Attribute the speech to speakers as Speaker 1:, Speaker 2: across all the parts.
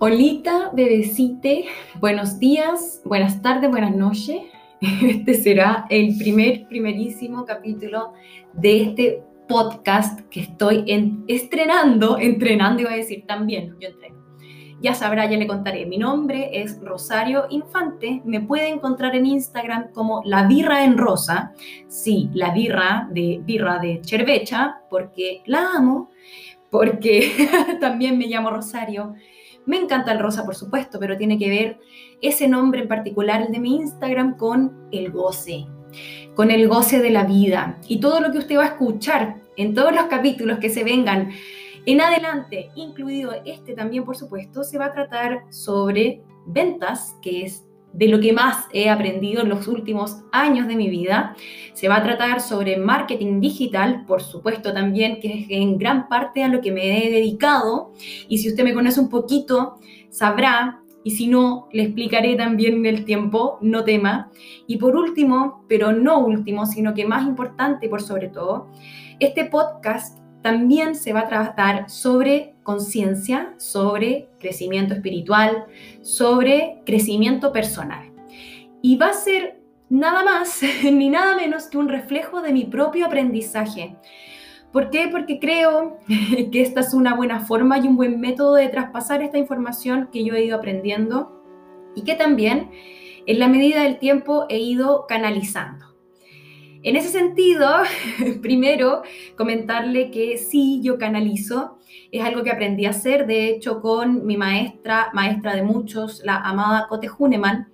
Speaker 1: Olita, bebecite, buenos días, buenas tardes, buenas noches. Este será el primer, primerísimo capítulo de este podcast que estoy estrenando, entrenando iba a decir también, yo entreno. Ya sabrá, ya le contaré. Mi nombre es Rosario Infante. Me puede encontrar en Instagram como La Birra en Rosa. Sí, la birra de birra de Cervecha, porque la amo, porque también me llamo Rosario me encanta el rosa, por supuesto, pero tiene que ver ese nombre en particular, el de mi Instagram, con el goce, con el goce de la vida. Y todo lo que usted va a escuchar en todos los capítulos que se vengan en adelante, incluido este también, por supuesto, se va a tratar sobre ventas, que es de lo que más he aprendido en los últimos años de mi vida. Se va a tratar sobre marketing digital, por supuesto también, que es en gran parte a lo que me he dedicado. Y si usted me conoce un poquito, sabrá, y si no, le explicaré también en el tiempo, no tema. Y por último, pero no último, sino que más importante por sobre todo, este podcast también se va a tratar sobre conciencia, sobre crecimiento espiritual, sobre crecimiento personal. Y va a ser nada más ni nada menos que un reflejo de mi propio aprendizaje. ¿Por qué? Porque creo que esta es una buena forma y un buen método de traspasar esta información que yo he ido aprendiendo y que también en la medida del tiempo he ido canalizando. En ese sentido, primero comentarle que sí, yo canalizo, es algo que aprendí a hacer, de hecho, con mi maestra, maestra de muchos, la amada Cote Huneman.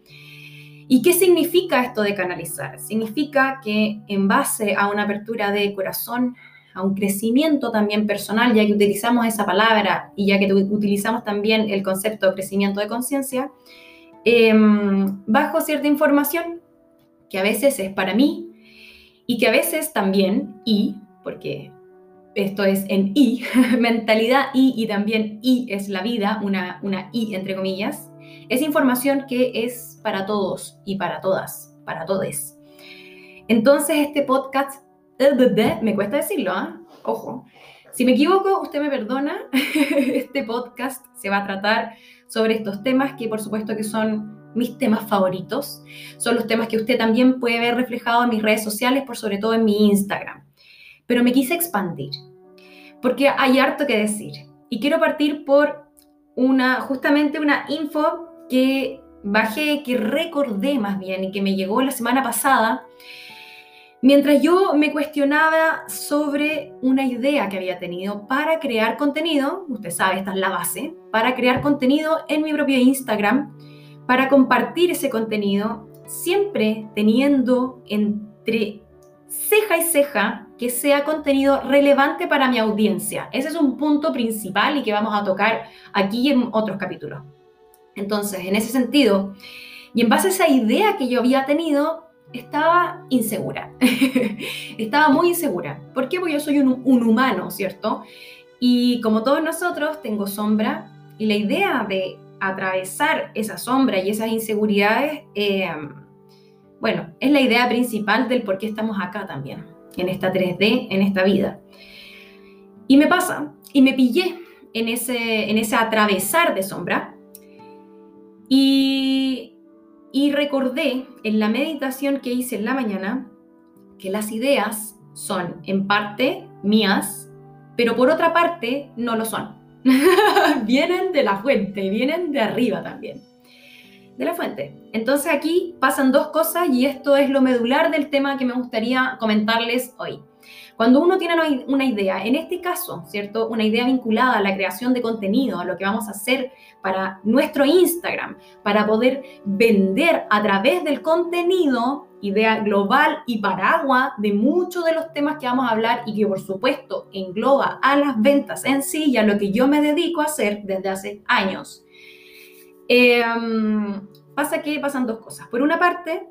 Speaker 1: ¿Y qué significa esto de canalizar? Significa que en base a una apertura de corazón, a un crecimiento también personal, ya que utilizamos esa palabra y ya que utilizamos también el concepto de crecimiento de conciencia, em, bajo cierta información que a veces es para mí, y que a veces también I, porque esto es en I, mentalidad I y también I es la vida, una, una I entre comillas, es información que es para todos y para todas, para todes. Entonces este podcast, me cuesta decirlo, ¿ah? ojo, si me equivoco, usted me perdona, este podcast se va a tratar sobre estos temas que por supuesto que son mis temas favoritos. Son los temas que usted también puede ver reflejados en mis redes sociales, por sobre todo en mi Instagram. Pero me quise expandir, porque hay harto que decir. Y quiero partir por una, justamente una info que bajé, que recordé más bien y que me llegó la semana pasada, mientras yo me cuestionaba sobre una idea que había tenido para crear contenido, usted sabe, esta es la base, para crear contenido en mi propio Instagram para compartir ese contenido, siempre teniendo entre ceja y ceja que sea contenido relevante para mi audiencia. Ese es un punto principal y que vamos a tocar aquí en otros capítulos. Entonces, en ese sentido, y en base a esa idea que yo había tenido, estaba insegura. estaba muy insegura. ¿Por qué? Porque yo soy un, un humano, ¿cierto? Y como todos nosotros, tengo sombra y la idea de atravesar esa sombra y esas inseguridades, eh, bueno, es la idea principal del por qué estamos acá también, en esta 3D, en esta vida. Y me pasa, y me pillé en ese, en ese atravesar de sombra, y, y recordé en la meditación que hice en la mañana que las ideas son en parte mías, pero por otra parte no lo son. vienen de la fuente, vienen de arriba también. De la fuente. Entonces aquí pasan dos cosas y esto es lo medular del tema que me gustaría comentarles hoy. Cuando uno tiene una idea, en este caso, ¿cierto? Una idea vinculada a la creación de contenido, a lo que vamos a hacer para nuestro Instagram, para poder vender a través del contenido, idea global y paraguas de muchos de los temas que vamos a hablar y que por supuesto engloba a las ventas en sí y a lo que yo me dedico a hacer desde hace años. Em, pasa que pasan dos cosas. Por una parte,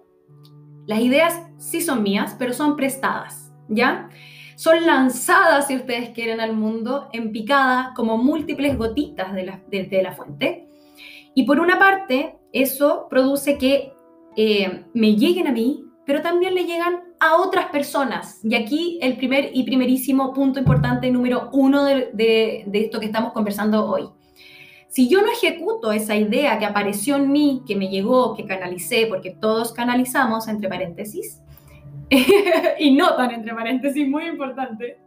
Speaker 1: las ideas sí son mías, pero son prestadas, ¿ya? son lanzadas, si ustedes quieren, al mundo en picada como múltiples gotitas de la, fuente. Y por una parte, eso produce que eh, me lleguen a mí, pero también le llegan a otras personas. Y aquí el primer y primerísimo punto importante, número uno de, de esto que estamos conversando hoy. Si yo no ejecuto esa idea que apareció en mí, que me llegó, que canalicé, porque todos canalizamos, entre paréntesis, y notan entre paréntesis, muy importante,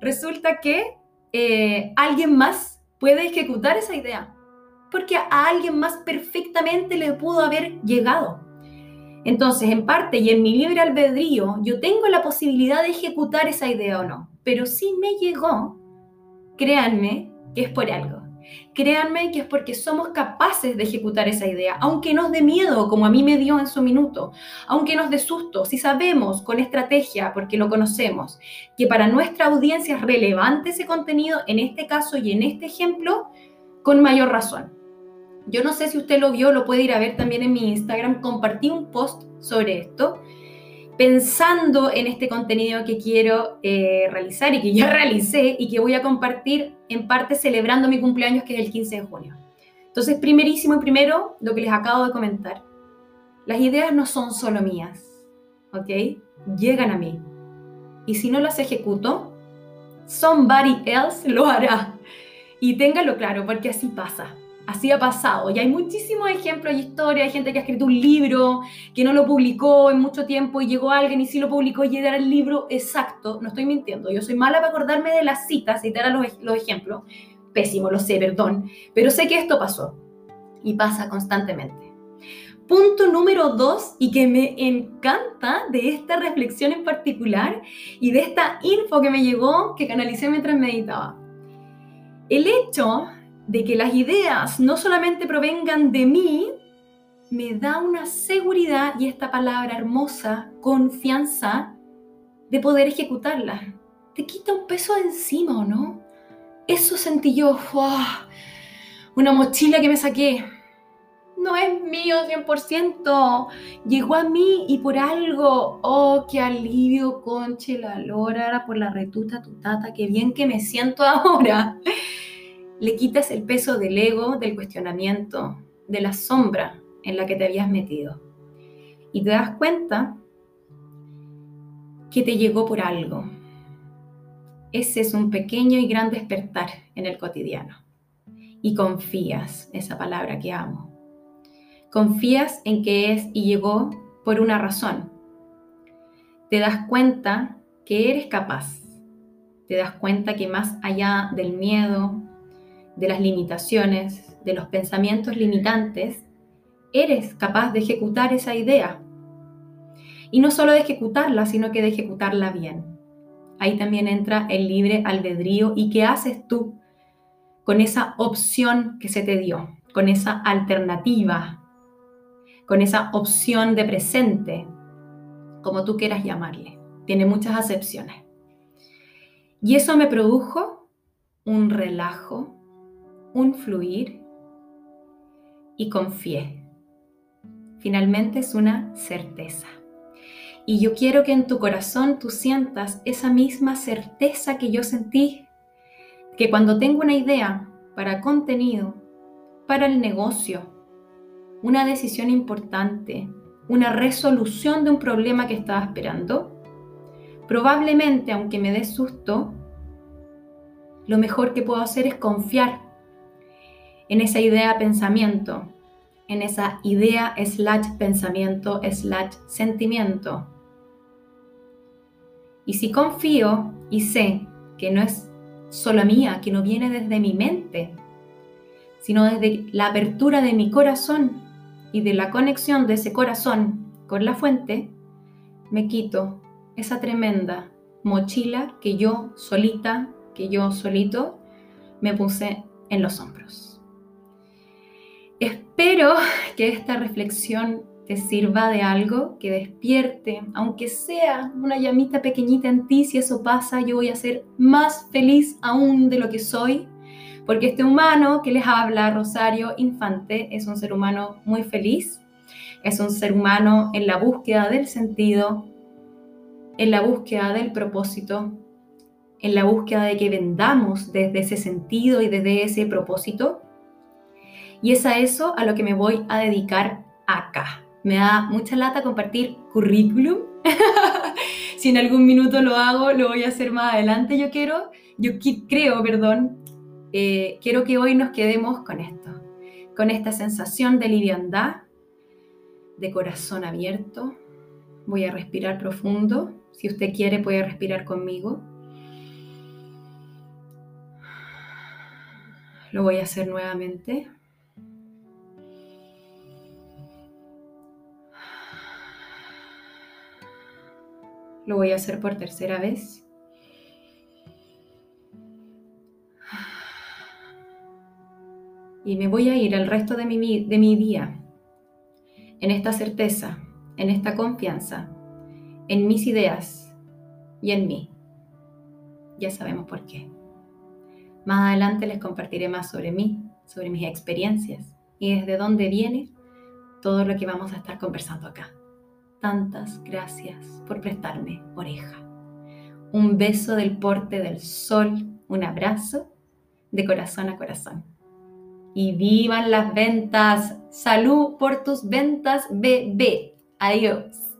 Speaker 1: resulta que eh, alguien más puede ejecutar esa idea, porque a alguien más perfectamente le pudo haber llegado. Entonces, en parte y en mi libre albedrío, yo tengo la posibilidad de ejecutar esa idea o no, pero si me llegó, créanme que es por algo. Créanme que es porque somos capaces de ejecutar esa idea, aunque nos dé miedo, como a mí me dio en su minuto, aunque nos dé susto, si sabemos con estrategia, porque lo conocemos, que para nuestra audiencia es relevante ese contenido, en este caso y en este ejemplo, con mayor razón. Yo no sé si usted lo vio, lo puede ir a ver también en mi Instagram, compartí un post sobre esto pensando en este contenido que quiero eh, realizar y que ya realicé y que voy a compartir en parte celebrando mi cumpleaños que es el 15 de junio. Entonces, primerísimo y primero, lo que les acabo de comentar. Las ideas no son solo mías, ¿ok? Llegan a mí. Y si no las ejecuto, somebody else lo hará. Y téngalo claro, porque así pasa. Así ha pasado. Y hay muchísimos ejemplos y historias. Hay gente que ha escrito un libro que no lo publicó en mucho tiempo y llegó alguien y sí lo publicó y era el libro exacto. No estoy mintiendo. Yo soy mala para acordarme de las citas, citar a los, los ejemplos. Pésimo, lo sé, perdón. Pero sé que esto pasó. Y pasa constantemente. Punto número dos, y que me encanta de esta reflexión en particular y de esta info que me llegó, que canalicé mientras meditaba. El hecho de que las ideas no solamente provengan de mí, me da una seguridad y esta palabra hermosa, confianza, de poder ejecutarlas. Te quita un peso de encima, ¿o no? Eso sentí yo, una mochila que me saqué. No es mío 100%, llegó a mí y por algo, oh, qué alivio, conche la lora, por la retuta tutata, qué bien que me siento ahora le quitas el peso del ego, del cuestionamiento, de la sombra en la que te habías metido. Y te das cuenta que te llegó por algo. Ese es un pequeño y gran despertar en el cotidiano. Y confías, esa palabra que amo. Confías en que es y llegó por una razón. Te das cuenta que eres capaz. Te das cuenta que más allá del miedo, de las limitaciones, de los pensamientos limitantes, eres capaz de ejecutar esa idea. Y no solo de ejecutarla, sino que de ejecutarla bien. Ahí también entra el libre albedrío y qué haces tú con esa opción que se te dio, con esa alternativa, con esa opción de presente, como tú quieras llamarle. Tiene muchas acepciones. Y eso me produjo un relajo, un fluir y confié. Finalmente es una certeza. Y yo quiero que en tu corazón tú sientas esa misma certeza que yo sentí, que cuando tengo una idea para contenido, para el negocio, una decisión importante, una resolución de un problema que estaba esperando, probablemente, aunque me dé susto, lo mejor que puedo hacer es confiar en esa idea pensamiento, en esa idea slash pensamiento slash sentimiento. Y si confío y sé que no es solo mía, que no viene desde mi mente, sino desde la apertura de mi corazón y de la conexión de ese corazón con la fuente, me quito esa tremenda mochila que yo solita, que yo solito me puse en los hombros. Espero que esta reflexión te sirva de algo, que despierte, aunque sea una llamita pequeñita en ti, si eso pasa, yo voy a ser más feliz aún de lo que soy, porque este humano que les habla, Rosario Infante, es un ser humano muy feliz, es un ser humano en la búsqueda del sentido, en la búsqueda del propósito, en la búsqueda de que vendamos desde ese sentido y desde ese propósito y es a eso a lo que me voy a dedicar acá. Me da mucha lata compartir currículum. si en algún minuto lo hago, lo voy a hacer más adelante. Yo quiero, yo creo, perdón, eh, quiero que hoy nos quedemos con esto, con esta sensación de liviandad, de corazón abierto. Voy a respirar profundo. Si usted quiere, puede respirar conmigo. Lo voy a hacer nuevamente. Lo voy a hacer por tercera vez. Y me voy a ir el resto de mi, de mi día en esta certeza, en esta confianza, en mis ideas y en mí. Ya sabemos por qué. Más adelante les compartiré más sobre mí, sobre mis experiencias y desde dónde viene todo lo que vamos a estar conversando acá. Tantas gracias por prestarme oreja. Un beso del porte del sol, un abrazo de corazón a corazón. Y vivan las ventas. Salud por tus ventas, bebé. Adiós.